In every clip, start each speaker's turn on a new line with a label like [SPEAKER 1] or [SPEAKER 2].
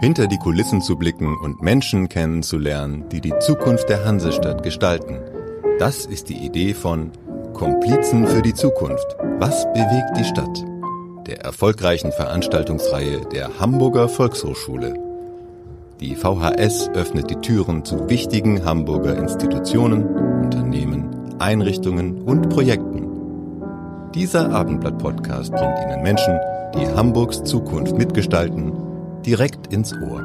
[SPEAKER 1] hinter die Kulissen zu blicken und Menschen kennenzulernen, die die Zukunft der Hansestadt gestalten. Das ist die Idee von Komplizen für die Zukunft. Was bewegt die Stadt? Der erfolgreichen Veranstaltungsreihe der Hamburger Volkshochschule. Die VHS öffnet die Türen zu wichtigen Hamburger Institutionen, Unternehmen, Einrichtungen und Projekten. Dieser Abendblatt-Podcast bringt Ihnen Menschen, die Hamburgs Zukunft mitgestalten direkt ins Ohr.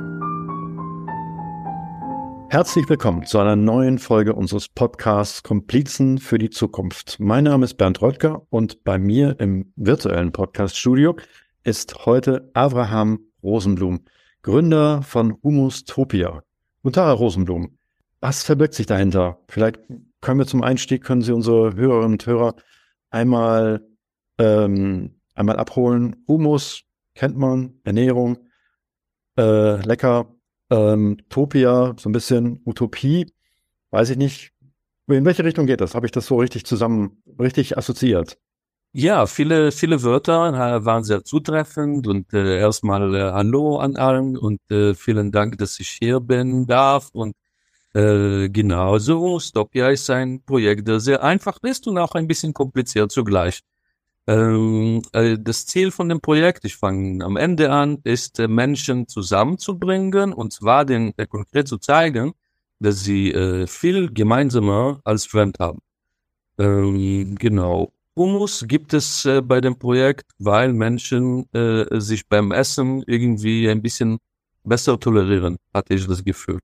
[SPEAKER 2] Herzlich willkommen zu einer neuen Folge unseres Podcasts Komplizen für die Zukunft. Mein Name ist Bernd Röttger und bei mir im virtuellen Podcast-Studio ist heute Abraham Rosenblum, Gründer von Humustopia. Guten Tag, Herr Rosenblum. Was verbirgt sich dahinter? Vielleicht können wir zum Einstieg, können Sie unsere Hörerinnen und Hörer einmal, ähm, einmal abholen. Humus kennt man, Ernährung, äh, lecker. Ähm, Topia, so ein bisschen Utopie, weiß ich nicht. In welche Richtung geht das? Habe ich das so richtig zusammen, richtig assoziiert?
[SPEAKER 3] Ja, viele, viele Wörter waren sehr zutreffend und äh, erstmal äh, Hallo an allen und äh, vielen Dank, dass ich hier bin darf und äh, genauso, Stopia ist ein Projekt, das sehr einfach ist und auch ein bisschen kompliziert zugleich. Ähm, äh, das Ziel von dem Projekt, ich fange am Ende an, ist äh, Menschen zusammenzubringen und zwar den äh, konkret zu zeigen, dass sie äh, viel gemeinsamer als Fremd haben. Ähm, genau. Humus gibt es äh, bei dem Projekt, weil Menschen äh, sich beim Essen irgendwie ein bisschen besser tolerieren, hatte ich das Gefühl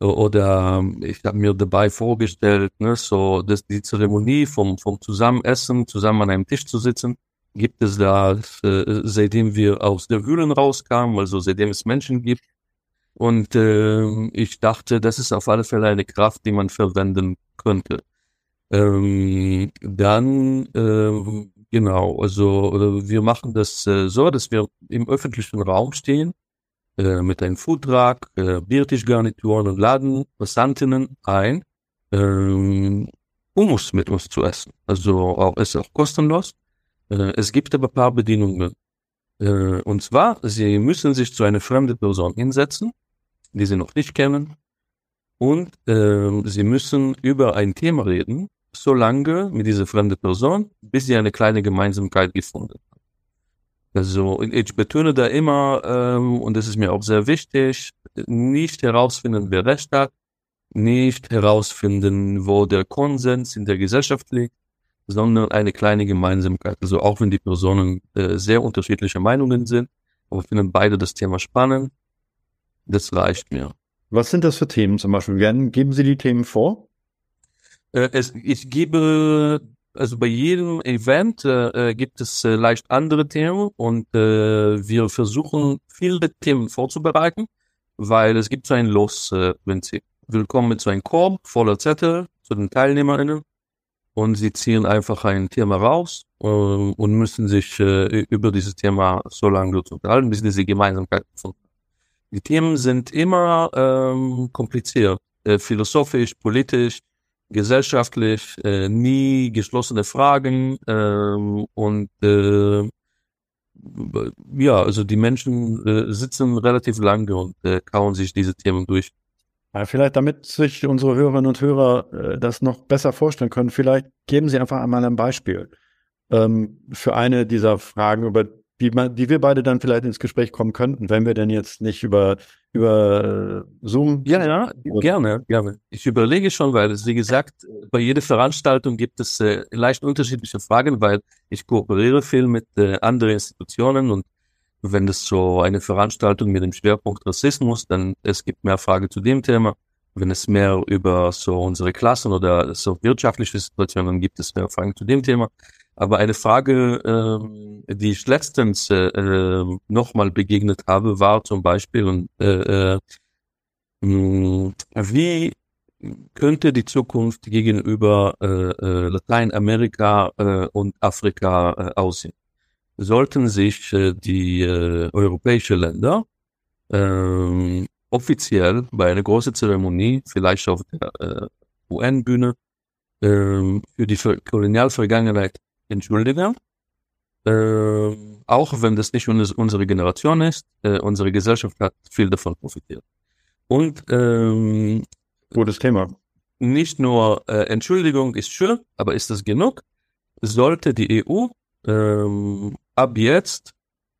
[SPEAKER 3] oder ähm, ich habe mir dabei vorgestellt, ne, so dass die Zeremonie vom vom Zusammenessen, zusammen an einem Tisch zu sitzen, gibt es da äh, seitdem wir aus der Höhlen rauskamen, also seitdem es Menschen gibt. Und äh, ich dachte, das ist auf alle Fälle eine Kraft, die man verwenden könnte. Ähm, dann äh, genau, also wir machen das äh, so, dass wir im öffentlichen Raum stehen äh, mit einem Foodtruck, äh, Biertischgarnituren und laden Passantinnen ein, ähm, Hummus mit uns zu essen. Also auch, ist auch kostenlos. Äh, es gibt aber ein paar Bedingungen. Äh, und zwar, sie müssen sich zu einer fremden Person hinsetzen, die sie noch nicht kennen. Und äh, sie müssen über ein Thema reden, so lange mit dieser fremden Person, bis sie eine kleine Gemeinsamkeit gefunden Also ich betone da immer, ähm, und das ist mir auch sehr wichtig, nicht herausfinden, wer recht hat, nicht herausfinden, wo der Konsens in der Gesellschaft liegt, sondern eine kleine Gemeinsamkeit. Also auch wenn die Personen äh, sehr unterschiedliche Meinungen sind, aber finden beide das Thema spannend, das reicht mir.
[SPEAKER 2] Was sind das für Themen zum Beispiel? Geben Sie die Themen vor?
[SPEAKER 3] Äh, es, ich gebe also bei jedem Event äh, äh, gibt es äh, leicht andere Themen und äh, wir versuchen viele Themen vorzubereiten, weil es gibt so ein Losprinzip. Willkommen mit so einem Korb voller Zettel zu den TeilnehmerInnen und sie ziehen einfach ein Thema raus äh, und müssen sich äh, über dieses Thema so lange unterhalten, bis diese Gemeinsamkeit gefunden Die Themen sind immer ähm, kompliziert, äh, philosophisch, politisch, gesellschaftlich, äh, nie geschlossene Fragen ähm, und äh, ja, also die Menschen äh, sitzen relativ lange und äh, kauen sich diese Themen durch.
[SPEAKER 2] Ja, vielleicht, damit sich unsere Hörerinnen und Hörer äh, das noch besser vorstellen können, vielleicht geben Sie einfach einmal ein Beispiel ähm, für eine dieser Fragen, über die, man, die wir beide dann vielleicht ins Gespräch kommen könnten, wenn wir denn jetzt nicht über, über äh, Zoom.
[SPEAKER 3] Ja, ja, gerne, gerne. Ich überlege schon, weil es, wie gesagt, bei jeder Veranstaltung gibt es äh, leicht unterschiedliche Fragen, weil ich kooperiere viel mit äh, anderen Institutionen und wenn es so eine Veranstaltung mit dem Schwerpunkt Rassismus, dann es gibt mehr Fragen zu dem Thema. Wenn es mehr über so unsere Klassen oder so wirtschaftliche Situationen gibt es mehr Fragen zu dem Thema. Aber eine Frage, ähm, die ich letztens äh, äh, nochmal begegnet habe, war zum Beispiel, äh, äh, wie könnte die Zukunft gegenüber äh, äh, Lateinamerika äh, und Afrika äh, aussehen? Sollten sich äh, die äh, europäischen Länder äh, offiziell bei einer großen Zeremonie, vielleicht auf der äh, UN-Bühne, äh, für die Kolonialvergangenheit entschuldigen, äh, auch wenn das nicht unsere Generation ist, äh, unsere Gesellschaft hat viel davon profitiert. Und ähm,
[SPEAKER 2] gutes Thema.
[SPEAKER 3] Nicht nur äh, Entschuldigung ist schön, aber ist das genug? Sollte die EU ähm, ab jetzt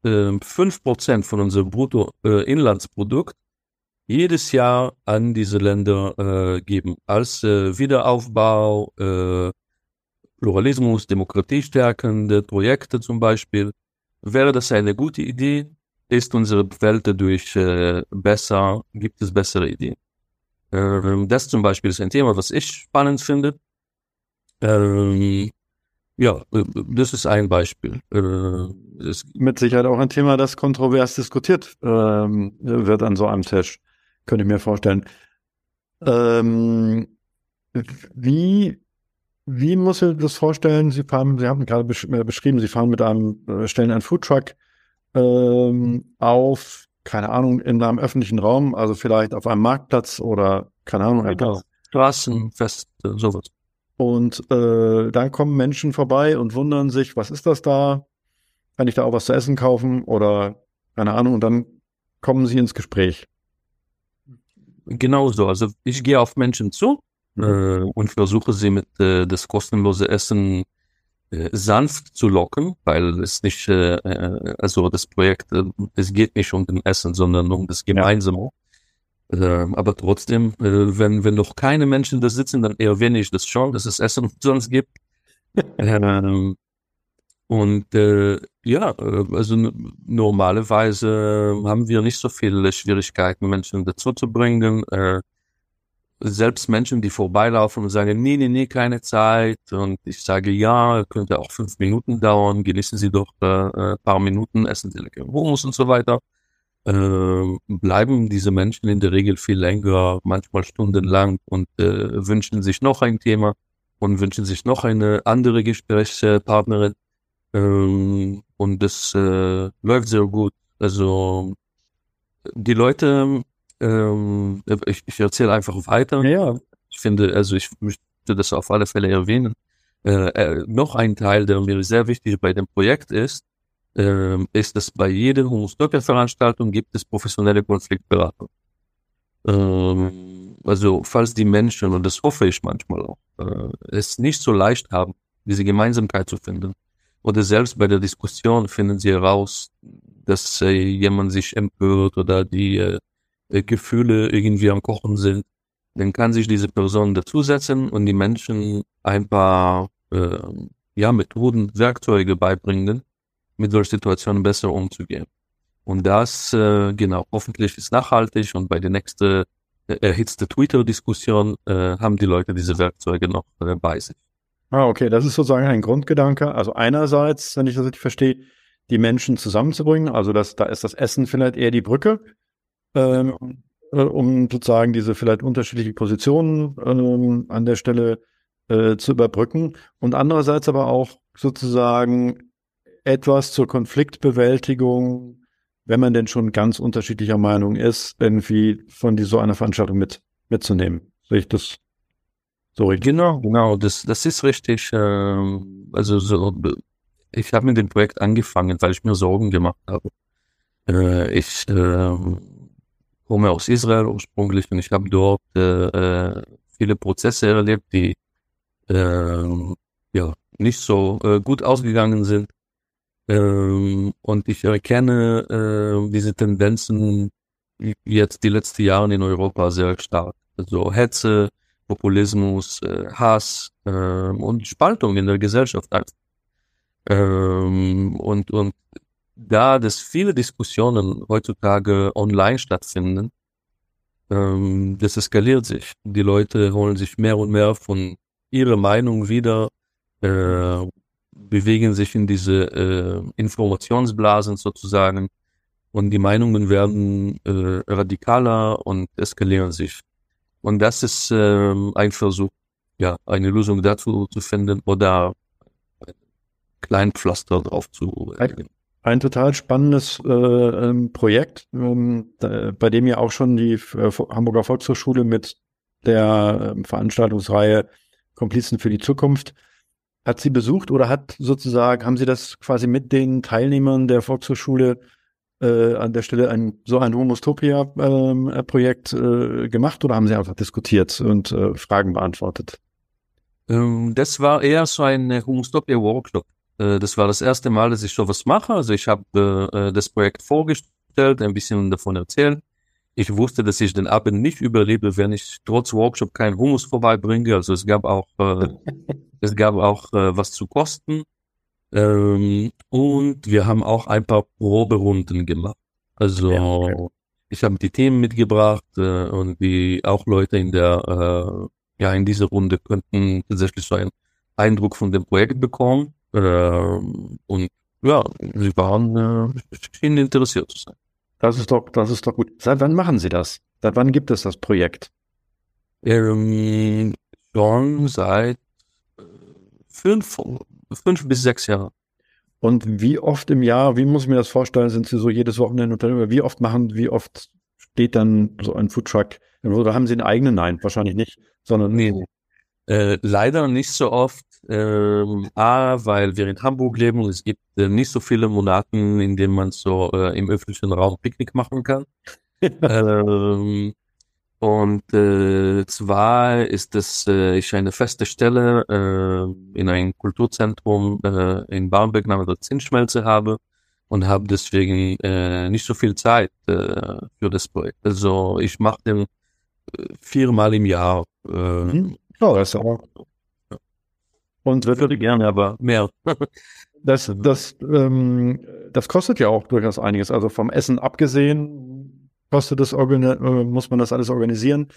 [SPEAKER 3] äh, 5% von unserem Bruttoinlandsprodukt äh, jedes Jahr an diese Länder äh, geben, als äh, Wiederaufbau, äh, Pluralismus, Demokratie stärkende Projekte zum Beispiel. Wäre das eine gute Idee? Ist unsere Welt dadurch äh, besser? Gibt es bessere Ideen? Ähm, das zum Beispiel ist ein Thema, was ich spannend finde. Ähm, ja, äh, das ist ein Beispiel.
[SPEAKER 2] Äh, Mit Sicherheit auch ein Thema, das kontrovers diskutiert ähm, wird an so einem Tisch. Könnte ich mir vorstellen. Ähm, wie wie muss ich das vorstellen? Sie fahren, Sie haben gerade besch äh, beschrieben, Sie fahren mit einem, äh, stellen einen Foodtruck ähm, auf, keine Ahnung, in einem öffentlichen Raum, also vielleicht auf einem Marktplatz oder keine Ahnung.
[SPEAKER 3] Genau. Straßenfest, sowas.
[SPEAKER 2] Und äh, dann kommen Menschen vorbei und wundern sich, was ist das da? Kann ich da auch was zu essen kaufen oder keine Ahnung? Und dann kommen sie ins Gespräch.
[SPEAKER 3] Genau so. Also ich gehe auf Menschen zu äh, und versuche sie mit äh, das kostenlose Essen äh, sanft zu locken, weil es nicht, äh, äh also das Projekt, äh, es geht nicht um den Essen, sondern um das Gemeinsame. Ja. Äh, aber trotzdem, äh, wenn, wenn noch keine Menschen da sitzen, dann eher wenig das schon, dass es Essen sonst gibt. ähm, und äh, ja, äh, also normalerweise haben wir nicht so viele Schwierigkeiten, Menschen dazu zu bringen. Äh, selbst Menschen, die vorbeilaufen und sagen, nee, nee, nee, keine Zeit. Und ich sage, ja, könnte auch fünf Minuten dauern, genießen Sie doch äh, ein paar Minuten, essen Sie lecker Hummus und so weiter. Äh, bleiben diese Menschen in der Regel viel länger, manchmal stundenlang und äh, wünschen sich noch ein Thema und wünschen sich noch eine andere Gesprächspartnerin. Ähm, und das äh, läuft sehr gut. Also die Leute ähm, ich, ich erzähle einfach weiter.
[SPEAKER 2] Ja,
[SPEAKER 3] Ich finde, also ich möchte das auf alle Fälle erwähnen. Äh, äh, noch ein Teil, der mir sehr wichtig bei dem Projekt ist, äh, ist, dass bei jeder Humus-Veranstaltung gibt es professionelle Konfliktberatung. Ähm, also falls die Menschen, und das hoffe ich manchmal auch, äh, es nicht so leicht haben, diese Gemeinsamkeit zu finden, oder selbst bei der Diskussion finden sie heraus, dass äh, jemand sich empört oder die äh, Gefühle irgendwie am Kochen sind, dann kann sich diese Person dazusetzen und die Menschen ein paar äh, ja, Methoden, Werkzeuge beibringen, mit solchen Situationen besser umzugehen. Und das, äh, genau, hoffentlich ist nachhaltig und bei der nächsten äh, erhitzte Twitter-Diskussion äh, haben die Leute diese Werkzeuge noch äh, bei sich.
[SPEAKER 2] Ah, okay, das ist sozusagen ein Grundgedanke. Also einerseits, wenn ich das richtig verstehe, die Menschen zusammenzubringen. Also das, da ist das Essen vielleicht eher die Brücke ähm, äh, um sozusagen diese vielleicht unterschiedlichen Positionen ähm, an der Stelle äh, zu überbrücken und andererseits aber auch sozusagen etwas zur Konfliktbewältigung, wenn man denn schon ganz unterschiedlicher Meinung ist, irgendwie von die, so einer Veranstaltung mit mitzunehmen. Sehe ich das so richtig?
[SPEAKER 3] Genau, genau, das, das ist richtig. Äh, also so, ich habe mit dem Projekt angefangen, weil ich mir Sorgen gemacht habe. Äh, ich äh, komme aus Israel ursprünglich und ich habe dort äh, äh, viele Prozesse erlebt, die äh, ja nicht so äh, gut ausgegangen sind. Ähm, und ich erkenne äh, diese Tendenzen jetzt die letzten Jahre in Europa sehr stark. Also Hetze, Populismus, äh, Hass äh, und Spaltung in der Gesellschaft. Ähm, und, und da dass viele Diskussionen heutzutage online stattfinden, ähm, das eskaliert sich. Die Leute holen sich mehr und mehr von ihrer Meinung wieder, äh, bewegen sich in diese äh, Informationsblasen sozusagen und die Meinungen werden äh, radikaler und eskalieren sich. Und das ist äh, ein Versuch, ja, eine Lösung dazu zu finden oder ein kleinen Pflaster drauf zu. Äh,
[SPEAKER 2] ein total spannendes äh, ähm, Projekt, ähm, da, bei dem ja auch schon die äh, Hamburger Volkshochschule mit der äh, Veranstaltungsreihe Komplizen für die Zukunft hat Sie besucht oder hat sozusagen, haben Sie das quasi mit den Teilnehmern der Volkshochschule äh, an der Stelle ein, so ein Homostopia-Projekt ähm, äh, gemacht oder haben Sie einfach diskutiert und äh, Fragen beantwortet?
[SPEAKER 3] Ähm, das war eher so ein Homostopia-Workshop. Äh, das war das erste Mal, dass ich sowas mache. Also ich habe äh, das Projekt vorgestellt, ein bisschen davon erzählt. Ich wusste, dass ich den Abend nicht überlebe, wenn ich trotz Workshop keinen Hummus vorbeibringe. Also es gab auch, äh, es gab auch äh, was zu kosten. Ähm, und wir haben auch ein paar Proberunden gemacht. Also ja, okay. ich habe die Themen mitgebracht äh, und die auch Leute in der äh, ja in dieser Runde könnten tatsächlich so einen Eindruck von dem Projekt bekommen. Äh, und ja, sie waren äh, schienen interessiert zu sein.
[SPEAKER 2] Das ist doch, das ist doch gut. Seit wann machen Sie das? Seit wann gibt es das Projekt?
[SPEAKER 3] Ähm, schon seit äh, fünf, fünf bis sechs Jahren.
[SPEAKER 2] Und wie oft im Jahr, wie muss ich mir das vorstellen, sind Sie so jedes Wochenende Unternehmer? Wie oft machen, wie oft steht dann so ein Foodtruck? Oder haben Sie einen eigenen? Nein, wahrscheinlich nicht, sondern.
[SPEAKER 3] Nee, äh, leider nicht so oft. Ähm, A, weil wir in Hamburg leben und es gibt äh, nicht so viele Monaten, in denen man so äh, im öffentlichen Raum Picknick machen kann. ähm, und äh, zwar ist es äh, ich eine feste Stelle äh, in einem Kulturzentrum äh, in Barmbek namens Zinsschmelze habe und habe deswegen äh, nicht so viel Zeit äh, für das Projekt. Also ich mache den äh, viermal im Jahr. Äh, mhm.
[SPEAKER 2] Oh, das ist auch.
[SPEAKER 3] Und wird würde gerne, aber mehr.
[SPEAKER 2] das, das, ähm, das kostet ja auch durchaus einiges. Also vom Essen abgesehen kostet das, äh, muss man das alles organisieren.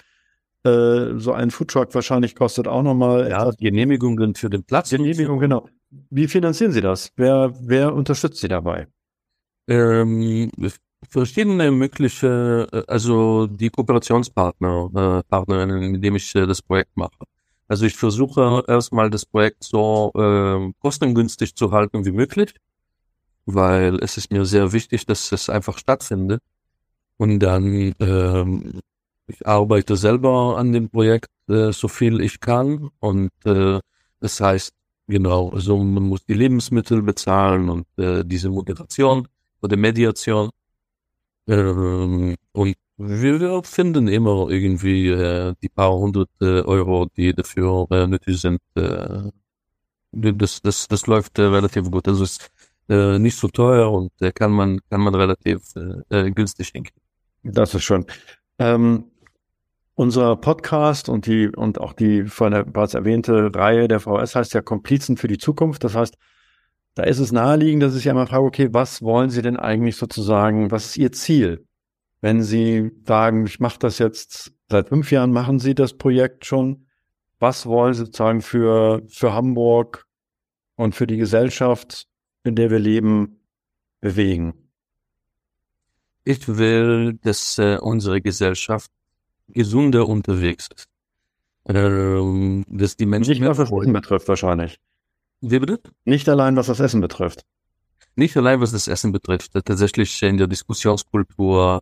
[SPEAKER 2] Äh, so ein Foodtruck wahrscheinlich kostet auch nochmal.
[SPEAKER 3] Ja, Genehmigungen für den Platz.
[SPEAKER 2] Genehmigung, genau. Wie finanzieren Sie das? Wer, wer unterstützt Sie dabei?
[SPEAKER 3] Ähm, verschiedene mögliche, äh, also die Kooperationspartner, äh, Partnerinnen, mit denen ich äh, das Projekt mache. Also ich versuche erstmal das Projekt so äh, kostengünstig zu halten wie möglich, weil es ist mir sehr wichtig, dass es einfach stattfindet. Und dann ähm, ich arbeite selber an dem Projekt äh, so viel ich kann und äh, das heißt genau, also man muss die Lebensmittel bezahlen und äh, diese Moderation oder Mediation ähm, und wir, wir finden immer irgendwie äh, die paar hundert äh, Euro, die dafür äh, nötig sind. Äh, das, das, das läuft äh, relativ gut. Also ist äh, nicht so teuer und äh, kann man kann man relativ äh, äh günstig hinkriegen.
[SPEAKER 2] Das ist schon. Ähm, unser Podcast und die und auch die vorhin bereits erwähnte Reihe der VS heißt ja Komplizen für die Zukunft. Das heißt, da ist es naheliegend, dass ich ja mal frage, okay, was wollen Sie denn eigentlich sozusagen, was ist Ihr Ziel? Wenn Sie sagen, ich mache das jetzt seit fünf Jahren, machen Sie das Projekt schon. Was wollen Sie sozusagen für, für Hamburg und für die Gesellschaft, in der wir leben, bewegen?
[SPEAKER 3] Ich will, dass äh, unsere Gesellschaft gesunder unterwegs ist.
[SPEAKER 2] Ähm, dass die Menschen nicht was das Essen betrifft wahrscheinlich.
[SPEAKER 3] Wie bitte?
[SPEAKER 2] Nicht allein was das Essen betrifft.
[SPEAKER 3] Nicht allein was das Essen betrifft. Tatsächlich in der Diskussionskultur,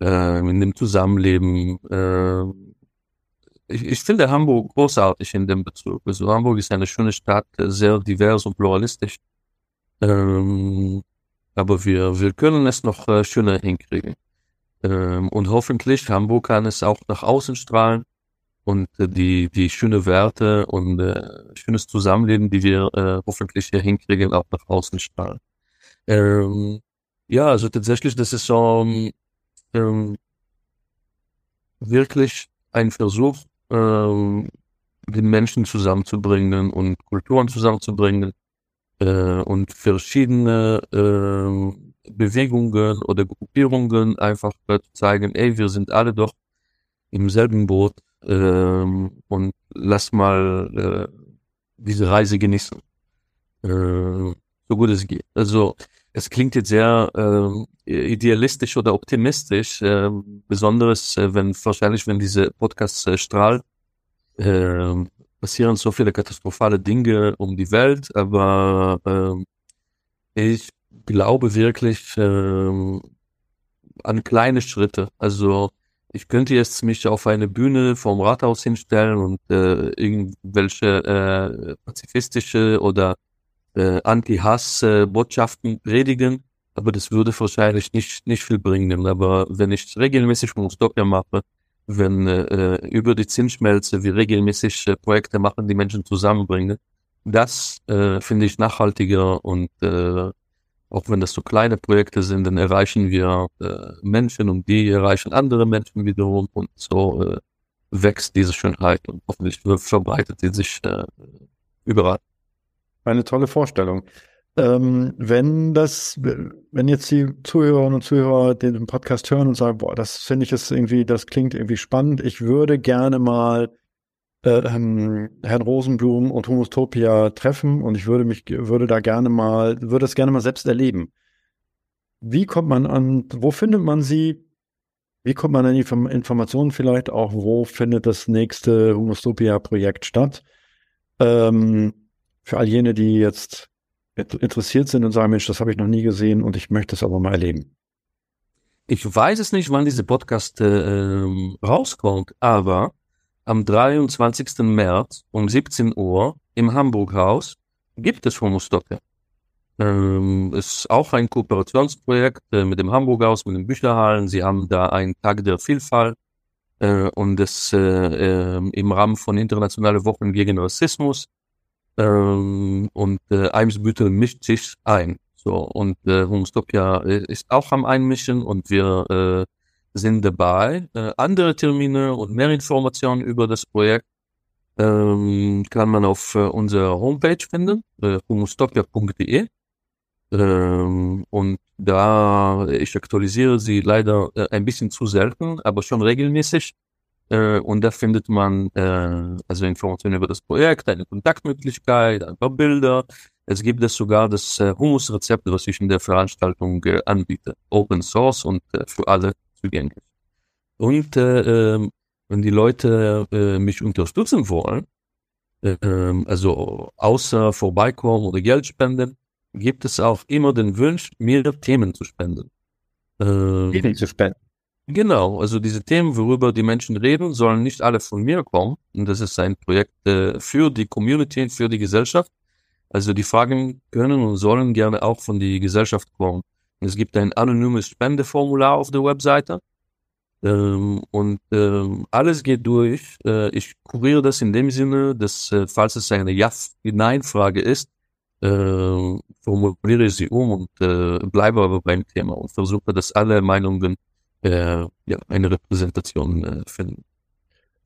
[SPEAKER 3] äh, in dem Zusammenleben. Äh, ich, ich finde Hamburg großartig in dem Bezug. Also Hamburg ist eine schöne Stadt, sehr divers und pluralistisch. Ähm, aber wir, wir können es noch äh, schöner hinkriegen. Ähm, und hoffentlich Hamburg kann es auch nach außen strahlen und äh, die, die schöne Werte und äh, schönes Zusammenleben, die wir äh, hoffentlich hier hinkriegen, auch nach außen strahlen. Ähm, ja, also tatsächlich, das ist so, ähm, wirklich ein Versuch, ähm, die Menschen zusammenzubringen und Kulturen zusammenzubringen äh, und verschiedene äh, Bewegungen oder Gruppierungen einfach äh, zu zeigen, ey, wir sind alle doch im selben Boot ähm, und lass mal äh, diese Reise genießen, äh, so gut es geht. Also es klingt jetzt sehr äh, idealistisch oder optimistisch, äh, besonders äh, wenn wahrscheinlich, wenn diese Podcasts äh, strahlt, äh, passieren so viele katastrophale Dinge um die Welt, aber äh, ich glaube wirklich äh, an kleine Schritte. Also ich könnte jetzt mich auf eine Bühne vom Rathaus hinstellen und äh, irgendwelche äh, pazifistische oder äh, Anti-Hass-Botschaften predigen, aber das würde wahrscheinlich nicht, nicht viel bringen. Aber wenn ich regelmäßig Monstopia mache, wenn äh, über die Zinsschmelze wir regelmäßig äh, Projekte machen, die Menschen zusammenbringen, das äh, finde ich nachhaltiger und äh, auch wenn das so kleine Projekte sind, dann erreichen wir äh, Menschen und die erreichen andere Menschen wiederum und so äh, wächst diese Schönheit und hoffentlich verbreitet sie sich äh, überall.
[SPEAKER 2] Eine tolle Vorstellung. Ähm, wenn das, wenn jetzt die Zuhörerinnen und Zuhörer den Podcast hören und sagen, boah, das finde ich jetzt irgendwie, das klingt irgendwie spannend, ich würde gerne mal äh, ähm, Herrn Rosenblum und Homostopia treffen und ich würde mich, würde da gerne mal, würde das gerne mal selbst erleben. Wie kommt man an, wo findet man sie? Wie kommt man an die Informationen vielleicht auch, wo findet das nächste Homostopia-Projekt statt? Ähm, für all jene, die jetzt interessiert sind und sagen, Mensch, das habe ich noch nie gesehen und ich möchte es aber mal erleben.
[SPEAKER 3] Ich weiß es nicht, wann diese Podcast äh, rauskommt, aber am 23. März um 17 Uhr im Hamburg-Haus gibt es Homostocke. Ähm, ist auch ein Kooperationsprojekt äh, mit dem Hamburg-Haus, mit den Bücherhallen. Sie haben da einen Tag der Vielfalt äh, und das äh, äh, im Rahmen von internationale Wochen gegen Rassismus. Ähm, und äh, Eimsbüttel mischt sich ein. So, und äh, Homostopia äh, ist auch am Einmischen und wir äh, sind dabei. Äh, andere Termine und mehr Informationen über das Projekt ähm, kann man auf äh, unserer Homepage finden, äh, humustopia.de. Ähm, und da, ich aktualisiere sie leider äh, ein bisschen zu selten, aber schon regelmäßig. Äh, und da findet man äh, also Informationen über das Projekt, eine Kontaktmöglichkeit, ein paar Bilder. Es gibt es sogar das äh, Humusrezept, was ich in der Veranstaltung äh, anbiete. Open Source und äh, für alle zugänglich. Und äh, ähm, wenn die Leute äh, mich unterstützen wollen, äh, also außer vorbeikommen oder Geld spenden, gibt es auch immer den Wunsch, mir Themen zu spenden.
[SPEAKER 2] Äh, Themen zu spenden.
[SPEAKER 3] Genau, also diese Themen, worüber die Menschen reden, sollen nicht alle von mir kommen. Und das ist ein Projekt äh, für die Community, für die Gesellschaft. Also die Fragen können und sollen gerne auch von der Gesellschaft kommen. Es gibt ein anonymes Spendeformular auf der Webseite. Ähm, und ähm, alles geht durch. Äh, ich kuriere das in dem Sinne, dass äh, falls es eine Ja-Nein-Frage ist, äh, formuliere sie um und äh, bleibe aber beim Thema und versuche, dass alle Meinungen äh, ja, eine Repräsentation äh, finden.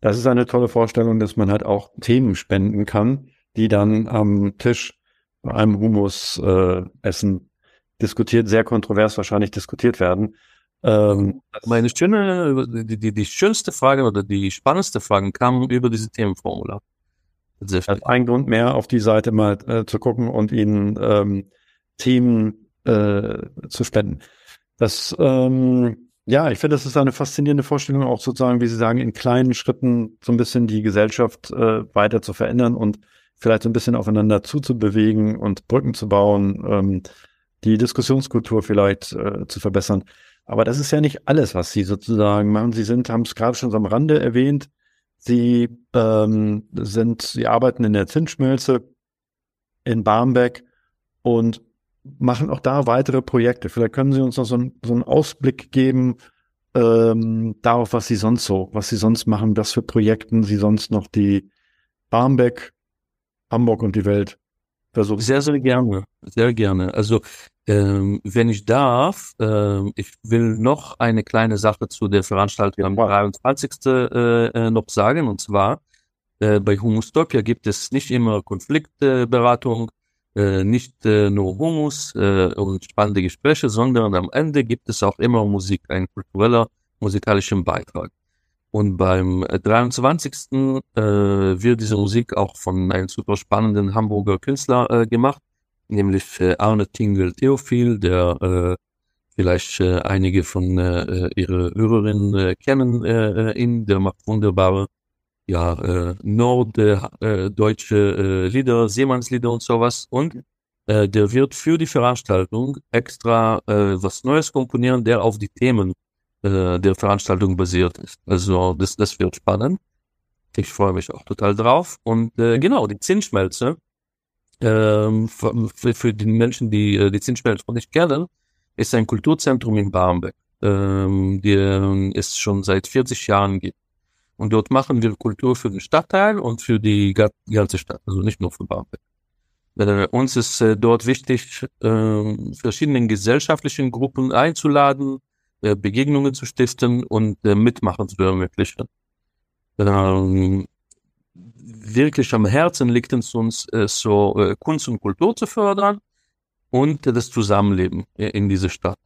[SPEAKER 2] Das ist eine tolle Vorstellung, dass man halt auch Themen spenden kann, die dann am Tisch bei einem Humus-Essen äh, diskutiert, sehr kontrovers wahrscheinlich diskutiert werden.
[SPEAKER 3] Ähm, Meine schöne, die, die, die schönste Frage oder die spannendste Frage kam über diese Themenformular.
[SPEAKER 2] Also ein Grund mehr, auf die Seite mal äh, zu gucken und ihnen ähm, Themen äh, zu spenden. Das, ähm, ja, ich finde, das ist eine faszinierende Vorstellung, auch sozusagen, wie Sie sagen, in kleinen Schritten so ein bisschen die Gesellschaft äh, weiter zu verändern und vielleicht so ein bisschen aufeinander zuzubewegen und Brücken zu bauen. Ähm, die Diskussionskultur vielleicht äh, zu verbessern. Aber das ist ja nicht alles, was Sie sozusagen machen. Sie sind, haben es gerade schon so am Rande erwähnt, Sie ähm, sind, Sie arbeiten in der Zinsschmelze in Barmbek und machen auch da weitere Projekte. Vielleicht können Sie uns noch so, ein, so einen Ausblick geben ähm, darauf, was Sie sonst so, was Sie sonst machen, was für Projekten Sie sonst noch die Barmbek, Hamburg und die Welt
[SPEAKER 3] versuchen. Sehr, sehr gerne, sehr gerne. Also ähm, wenn ich darf, äh, ich will noch eine kleine Sache zu der Veranstaltung am 23. Äh, äh, noch sagen. Und zwar, äh, bei Humustopia gibt es nicht immer Konfliktberatung, äh, nicht äh, nur Humus äh, und spannende Gespräche, sondern am Ende gibt es auch immer Musik, ein kultureller musikalischen Beitrag. Und beim 23. Äh, wird diese Musik auch von einem super spannenden Hamburger Künstler äh, gemacht nämlich äh, Arne Tingel Theophil, der äh, vielleicht äh, einige von äh, äh ihre Hörerinnen äh, kennen äh, äh, ihn, der macht wunderbare ja äh, norddeutsche äh, Lieder, Seemannslieder und sowas und äh, der wird für die Veranstaltung extra äh, was Neues komponieren, der auf die Themen äh, der Veranstaltung basiert ist. Also das, das wird spannend. Ich freue mich auch total drauf. Und äh, genau, die Zinsschmelze, ähm, für, für die Menschen, die äh, die Zinsschmelze noch nicht kennen, ist ein Kulturzentrum in Barmbek, ähm, die es schon seit 40 Jahren gibt. Und dort machen wir Kultur für den Stadtteil und für die ganze Stadt, also nicht nur für Barmbek. Äh, uns ist äh, dort wichtig, äh, verschiedenen gesellschaftlichen Gruppen einzuladen, äh, Begegnungen zu stiften und äh, mitmachen zu ermöglichen. Ähm, wirklich am Herzen liegt es uns, äh, so Kunst und Kultur zu fördern und das Zusammenleben in dieser Stadt.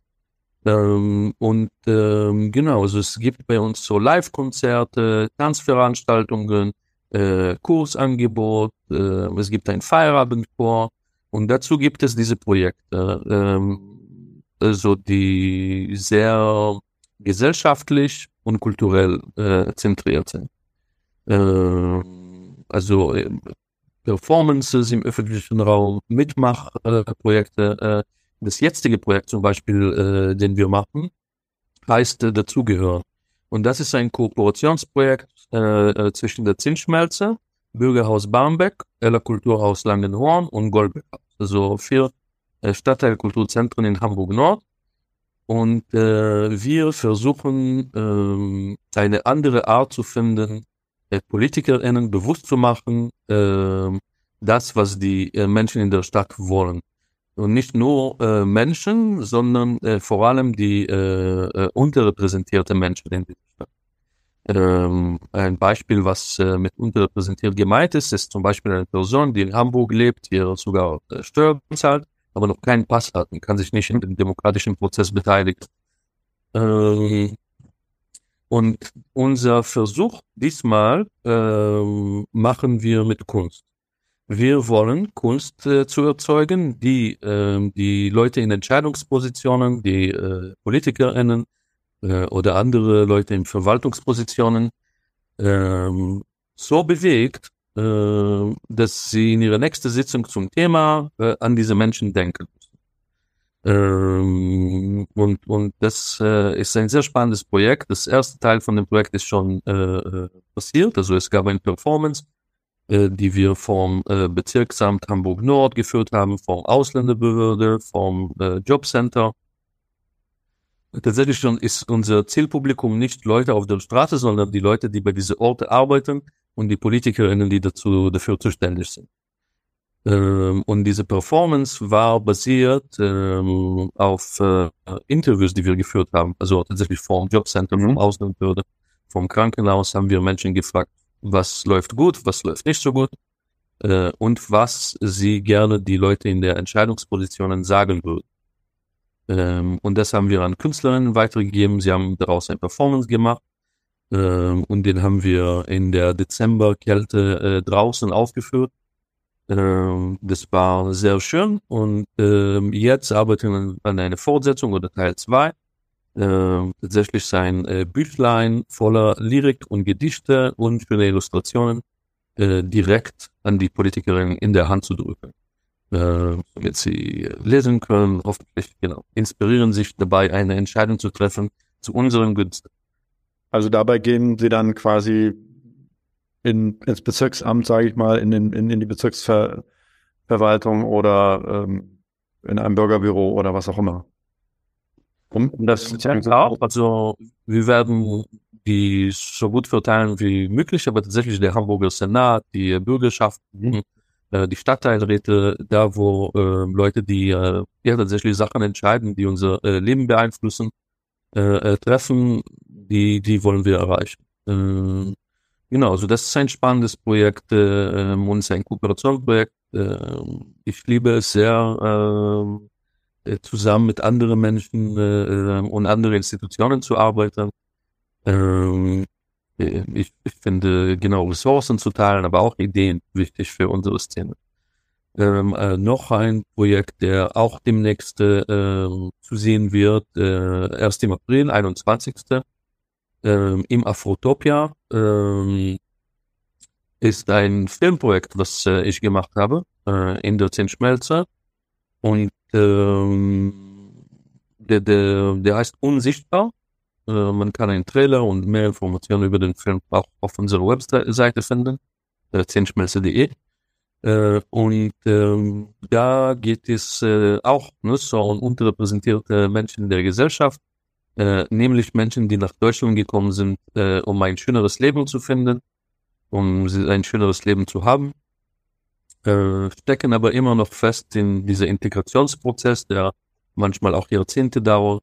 [SPEAKER 3] Ähm, und ähm, genau, also es gibt bei uns so Live-Konzerte, Tanzveranstaltungen, äh, Kursangebot, äh, es gibt ein Feierabendchor und dazu gibt es diese Projekte, ähm, also die sehr gesellschaftlich und kulturell äh, zentriert sind. Äh, also äh, Performances im öffentlichen Raum, Mitmachprojekte. Das jetzige Projekt zum Beispiel, äh, den wir machen, heißt äh, Dazugehören. Und das ist ein Kooperationsprojekt äh, äh, zwischen der Zinsschmelze, Bürgerhaus Barmbek, Ella Kulturhaus Langenhorn und Goldbeck. Also vier äh, Stadtteilkulturzentren in Hamburg Nord. Und äh, wir versuchen, äh, eine andere Art zu finden, äh, PolitikerInnen bewusst zu machen, äh, das, was die äh, Menschen in der Stadt wollen. Und nicht nur äh, Menschen, sondern äh, vor allem die äh, äh, unterrepräsentierte Menschen in dieser Stadt. Ähm, ein Beispiel, was äh, mit unterrepräsentiert gemeint ist, ist zum Beispiel eine Person, die in Hamburg lebt, hier sogar äh, Steuern zahlt, aber noch keinen Pass hat und kann sich nicht dem demokratischen Prozess beteiligen. Ähm, und unser Versuch diesmal ähm, machen wir mit Kunst. Wir wollen Kunst äh, zu erzeugen, die äh, die Leute in Entscheidungspositionen, die äh, PolitikerInnen äh, oder andere Leute in Verwaltungspositionen ähm, so bewegt, äh, dass sie in ihrer nächsten Sitzung zum Thema äh, an diese Menschen denken. Ähm, und, und das äh, ist ein sehr spannendes Projekt. Das erste Teil von dem Projekt ist schon äh, äh, passiert. Also es gab eine Performance, äh, die wir vom äh, Bezirksamt Hamburg Nord geführt haben, vom Ausländerbehörde, vom äh, Jobcenter. Tatsächlich schon ist unser Zielpublikum nicht Leute auf der Straße, sondern die Leute, die bei diesen Orten arbeiten und die Politikerinnen, die dazu dafür zuständig sind. Ähm, und diese Performance war basiert ähm, auf äh, Interviews, die wir geführt haben. Also tatsächlich vom Jobcenter, vom mhm. Ausländerbehörde, vom Krankenhaus haben wir Menschen gefragt, was läuft gut, was läuft nicht so gut äh, und was sie gerne die Leute in der Entscheidungspositionen sagen würden. Ähm, und das haben wir an Künstlerinnen weitergegeben. Sie haben daraus ein Performance gemacht ähm, und den haben wir in der Dezemberkälte äh, draußen aufgeführt. Ähm, das war sehr schön und ähm, jetzt arbeiten wir an einer Fortsetzung oder Teil 2. Ähm, tatsächlich sein äh, Büchlein voller Lyrik und Gedichte und schöne Illustrationen äh, direkt an die Politikerinnen in der Hand zu drücken. Äh, damit sie lesen können, hoffentlich genau, inspirieren sich dabei, eine Entscheidung zu treffen zu unseren Günsten.
[SPEAKER 2] Also dabei gehen sie dann quasi in, ins Bezirksamt, sage ich mal, in, den, in, in die Bezirksverwaltung oder ähm, in einem Bürgerbüro oder was auch immer.
[SPEAKER 3] Um das auch, also wir werden die so gut verteilen wie möglich, aber tatsächlich der Hamburger Senat, die Bürgerschaft, mhm. äh, die Stadtteilräte, da wo äh, Leute, die äh, ja tatsächlich Sachen entscheiden, die unser äh, Leben beeinflussen, äh, treffen, die, die wollen wir erreichen. Äh, Genau, also das ist ein spannendes Projekt äh, und ist ein Kooperationsprojekt. Äh, ich liebe es sehr, zusammen mit anderen Menschen äh, und anderen Institutionen zu arbeiten. Ähm, ich, ich finde genau Ressourcen zu teilen, aber auch Ideen wichtig für unsere Szene. Ähm, äh, noch ein Projekt, der auch demnächst äh, zu sehen wird, äh, erst im April, 21 ähm, im Afrotopia ähm, ist ein Filmprojekt, was äh, ich gemacht habe äh, in der Zinsschmelze. Und ähm, der, der, der heißt Unsichtbar. Äh, man kann einen Trailer und mehr Informationen über den Film auch auf unserer Webseite finden, äh, zehnschmelze.de. Äh, und ähm, da geht es äh, auch ne, so um unterrepräsentierte Menschen der Gesellschaft, äh, nämlich Menschen, die nach Deutschland gekommen sind, äh, um ein schöneres Leben zu finden, um ein schöneres Leben zu haben, äh, stecken aber immer noch fest in dieser Integrationsprozess, der manchmal auch Jahrzehnte dauert,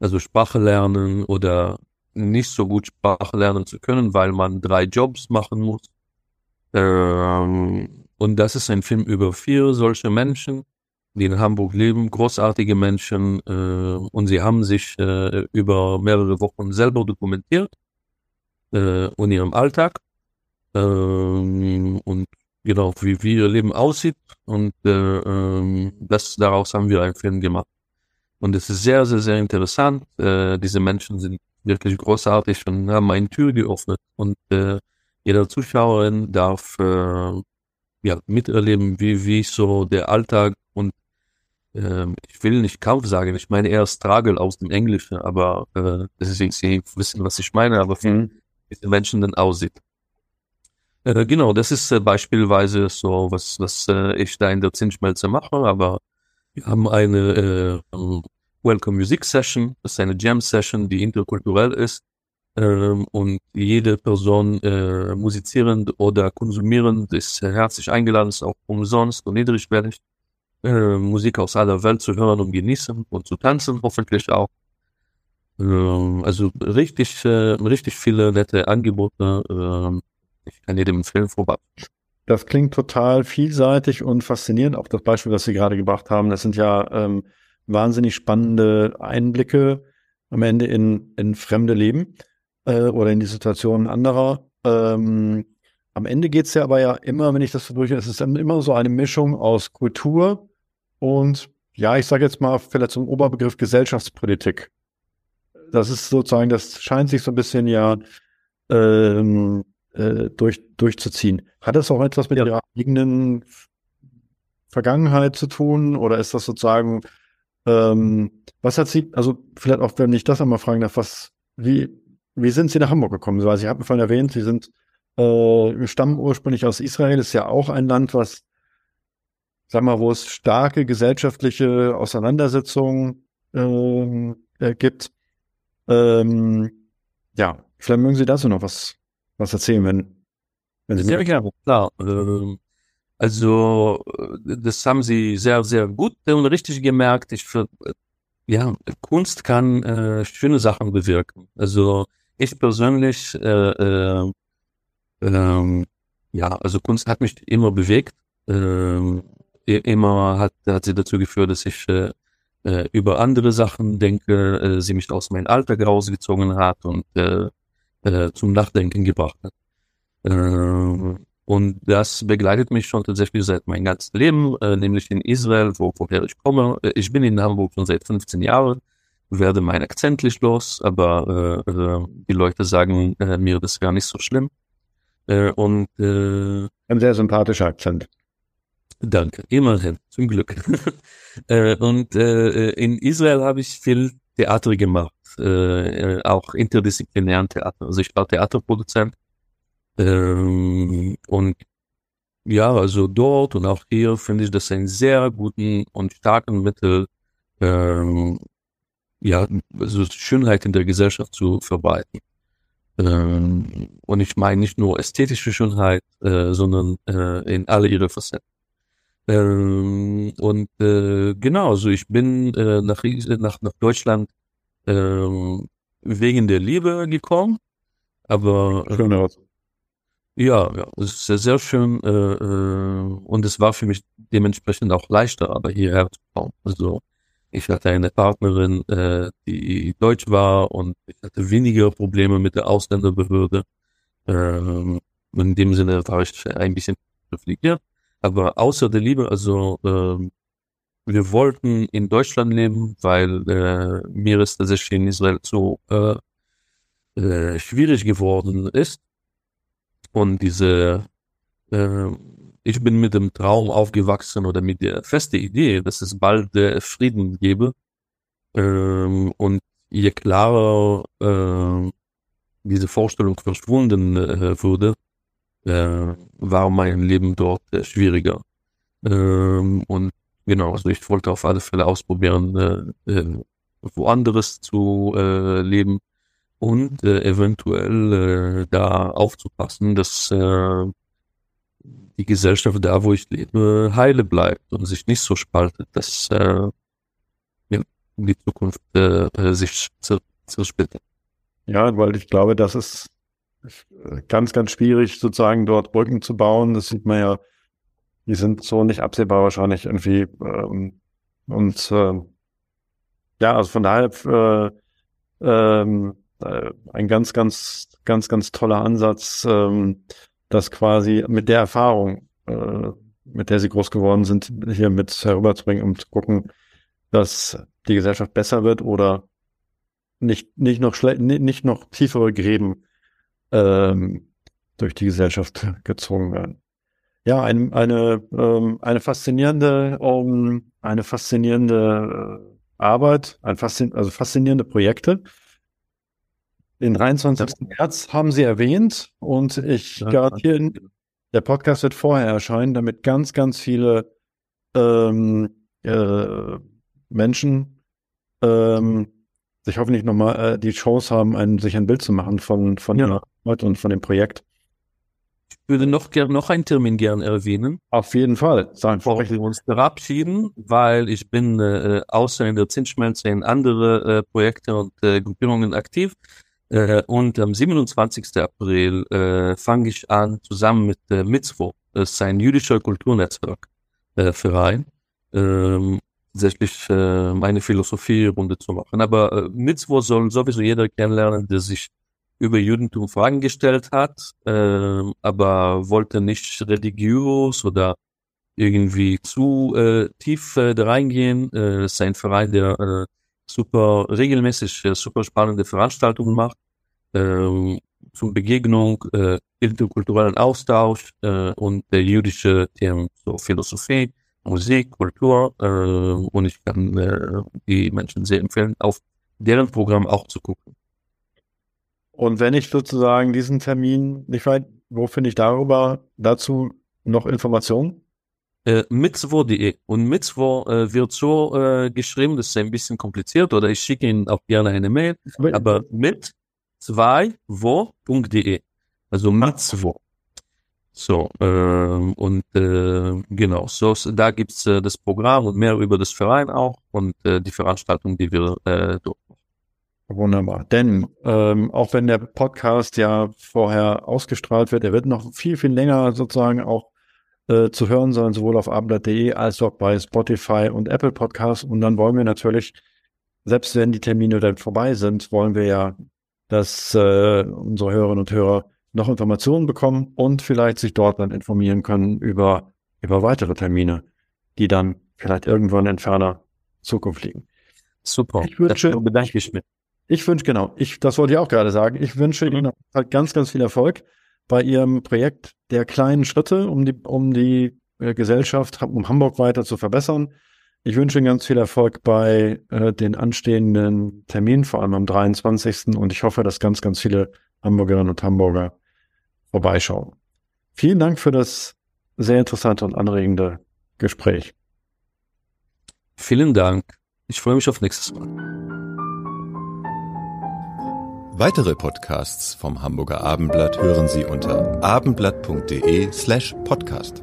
[SPEAKER 3] also Sprache lernen oder nicht so gut Sprache lernen zu können, weil man drei Jobs machen muss. Ähm, und das ist ein Film über vier solche Menschen, die in Hamburg leben, großartige Menschen, äh, und sie haben sich äh, über mehrere Wochen selber dokumentiert äh, und ihrem Alltag ähm, und genau wie, wie ihr Leben aussieht und äh, ähm, das daraus haben wir einen Film gemacht und es ist sehr sehr sehr interessant. Äh, diese Menschen sind wirklich großartig und haben eine Tür geöffnet und äh, jeder Zuschauerin darf äh, ja miterleben, wie wie so der Alltag und ähm, ich will nicht Kampf sagen, ich meine eher Struggle aus dem Englischen, aber äh, deswegen Sie wissen, was ich meine, aber mhm. wie diese Menschen dann aussieht. Äh, genau, das ist äh, beispielsweise so, was, was äh, ich da in der Zinsschmelze mache, aber wir haben eine äh, Welcome Music Session, das ist eine Jam Session, die interkulturell ist ähm, und jede Person äh, musizierend oder konsumierend ist herzlich eingeladen, ist auch umsonst und niedrigschwellig, Musik aus aller Welt zu hören und genießen und zu tanzen, hoffentlich auch. Ähm, also richtig, richtig viele nette Angebote. Ich kann jedem empfehlen, vorbei.
[SPEAKER 2] Das klingt total vielseitig und faszinierend. Auch das Beispiel, das Sie gerade gebracht haben, das sind ja ähm, wahnsinnig spannende Einblicke am Ende in, in fremde Leben äh, oder in die Situationen anderer. Ähm, am Ende geht's ja aber ja immer, wenn ich das so durchgehe, es ist immer so eine Mischung aus Kultur und ja, ich sage jetzt mal vielleicht zum Oberbegriff Gesellschaftspolitik. Das ist sozusagen, das scheint sich so ein bisschen ja ähm, äh, durch, durchzuziehen. Hat das auch etwas mit ja. Ihrer eigenen Vergangenheit zu tun oder ist das sozusagen, ähm, was hat Sie, also vielleicht auch, wenn ich das einmal fragen darf, was, wie, wie sind Sie nach Hamburg gekommen? Also, Sie haben vorhin erwähnt, Sie sind, äh, stammen ursprünglich aus Israel, ist ja auch ein Land, was, sag mal, wo es starke gesellschaftliche Auseinandersetzungen ähm, äh, gibt. Ähm, ja, vielleicht mögen Sie dazu noch was was erzählen, wenn, wenn Sie
[SPEAKER 3] Sehr gerne, klar. Ähm, also, das haben Sie sehr, sehr gut und richtig gemerkt. Ich für, ja, Kunst kann äh, schöne Sachen bewirken. Also, ich persönlich, äh, äh, äh, ja, also Kunst hat mich immer bewegt. Äh, immer hat, hat sie dazu geführt, dass ich äh, äh, über andere Sachen denke, äh, sie mich aus meinem Alltag rausgezogen hat und äh, zum Nachdenken gebracht hat. Äh, und das begleitet mich schon tatsächlich seit meinem ganzen Leben, äh, nämlich in Israel, wo, woher ich komme. Äh, ich bin in Hamburg schon seit 15 Jahren, werde mein Akzent nicht los, aber äh, äh, die Leute sagen äh, mir, das gar nicht so schlimm.
[SPEAKER 2] Und äh, ein sehr sympathischer Akzent.
[SPEAKER 3] Danke, immerhin, zum Glück. und äh, in Israel habe ich viel Theater gemacht äh, auch interdisziplinären Theater. Also ich war Theaterproduzent ähm, und ja, also dort und auch hier finde ich das einen sehr guten und starken Mittel, ähm, ja, also Schönheit in der Gesellschaft zu verbreiten. Ähm, und ich meine nicht nur ästhetische Schönheit, äh, sondern äh, in alle ihre Facetten. Ähm, und äh, genau, also ich bin äh, nach, nach, nach Deutschland ähm, wegen der Liebe gekommen. Aber äh, ja, ja, es ist sehr, sehr schön äh, äh, und es war für mich dementsprechend auch leichter, aber hierher zu kommen. Also ich hatte eine Partnerin, äh, die deutsch war und ich hatte weniger Probleme mit der Ausländerbehörde. Ähm, in dem Sinne war ich ein bisschen privilegiert. Aber außer der Liebe, also ähm, wir wollten in Deutschland leben, weil äh, mir ist tatsächlich in Israel so äh, äh, schwierig geworden ist. Und diese, äh, ich bin mit dem Traum aufgewachsen oder mit der feste Idee, dass es bald äh, Frieden gäbe. Ähm, und je klarer äh, diese Vorstellung verschwunden äh, wurde, äh, war mein Leben dort äh, schwieriger. Ähm, und genau, also ich wollte auf alle Fälle ausprobieren, äh, äh, woanders zu äh, leben und äh, eventuell äh, da aufzupassen, dass äh, die Gesellschaft da, wo ich lebe, heile bleibt und sich nicht so spaltet, dass äh, die Zukunft äh, äh sich zersplittert.
[SPEAKER 2] Ja, weil ich glaube, das ist ganz, ganz schwierig, sozusagen dort Brücken zu bauen. Das sieht man ja, die sind so nicht absehbar wahrscheinlich irgendwie. Ähm, und äh, ja, also von daher äh, ähm, äh, ein ganz, ganz, ganz, ganz toller Ansatz, ähm, das quasi mit der Erfahrung, äh, mit der sie groß geworden sind, hier mit herüberzubringen, um zu gucken, dass die Gesellschaft besser wird oder nicht, nicht noch nicht noch tiefere Gräben ähm, durch die Gesellschaft gezogen werden. Ja, ein, eine, ähm, eine faszinierende, um, eine faszinierende äh, Arbeit, ein faszin also faszinierende Projekte. Den 23. Ja. März haben Sie erwähnt und ich ja, garantiere, der Podcast wird vorher erscheinen, damit ganz, ganz viele ähm, äh, Menschen ähm, sich hoffentlich nochmal äh, die Chance haben, ein, sich ein Bild zu machen von, von ja. Arbeit und von dem Projekt.
[SPEAKER 3] Ich würde noch gerne noch einen Termin gerne erwähnen.
[SPEAKER 2] Auf jeden Fall.
[SPEAKER 3] Sagen, Bevor wir uns verabschieden, weil ich bin äh, außer in der Zinsschmelze in andere äh, Projekte und äh, Gruppierungen aktiv. Äh, und am 27. April äh, fange ich an, zusammen mit äh, Mitzvo, das ist ein jüdischer Kulturnetzwerk, äh, Verein, ähm, tatsächlich äh, meine Philosophie-Runde zu machen. Aber äh, Mitzvo soll sowieso jeder kennenlernen, der sich über Judentum Fragen gestellt hat, äh, aber wollte nicht religiös oder irgendwie zu äh, tief äh, reingehen. Äh, ist ein Verein, der äh, super regelmäßig äh, super spannende Veranstaltungen macht ähm, zum Begegnung, äh, interkulturellen Austausch äh, und äh, jüdische Themen, so Philosophie, Musik, Kultur äh, und ich kann äh, die Menschen sehr empfehlen, auf deren Programm auch zu gucken.
[SPEAKER 2] Und wenn ich sozusagen diesen Termin nicht weiß, wo finde ich darüber dazu noch Informationen?
[SPEAKER 3] Äh, mitzwo.de und mitzwo äh, wird so äh, geschrieben, das ist ein bisschen kompliziert oder ich schicke Ihnen auch gerne eine Mail, aber mit zwei wo.de. Also mitzwo. So, äh, und äh, genau, so da gibt's äh, das Programm und mehr über das Verein auch und äh, die Veranstaltung, die wir äh, machen.
[SPEAKER 2] Wunderbar. Denn ähm, auch wenn der Podcast ja vorher ausgestrahlt wird, er wird noch viel, viel länger sozusagen auch äh, zu hören sein, sowohl auf abendblatt.de als auch bei Spotify und Apple Podcasts. Und dann wollen wir natürlich, selbst wenn die Termine dann vorbei sind, wollen wir ja dass äh, unsere Hörerinnen und Hörer noch Informationen bekommen und vielleicht sich dort dann informieren können über, über weitere Termine, die dann vielleicht irgendwann in ferner Zukunft liegen.
[SPEAKER 3] Super.
[SPEAKER 2] Ich wünsche, das bedanke ich mich. Ich wünsche, genau, ich, das wollte ich auch gerade sagen. Ich wünsche mhm. Ihnen halt ganz, ganz viel Erfolg bei Ihrem Projekt der kleinen Schritte, um die, um die äh, Gesellschaft, um Hamburg weiter zu verbessern. Ich wünsche Ihnen ganz viel Erfolg bei äh, den anstehenden Terminen, vor allem am 23. Und ich hoffe, dass ganz, ganz viele Hamburgerinnen und Hamburger vorbeischauen. Vielen Dank für das sehr interessante und anregende Gespräch.
[SPEAKER 3] Vielen Dank. Ich freue mich auf nächstes Mal.
[SPEAKER 1] Weitere Podcasts vom Hamburger Abendblatt hören Sie unter abendblatt.de slash podcast.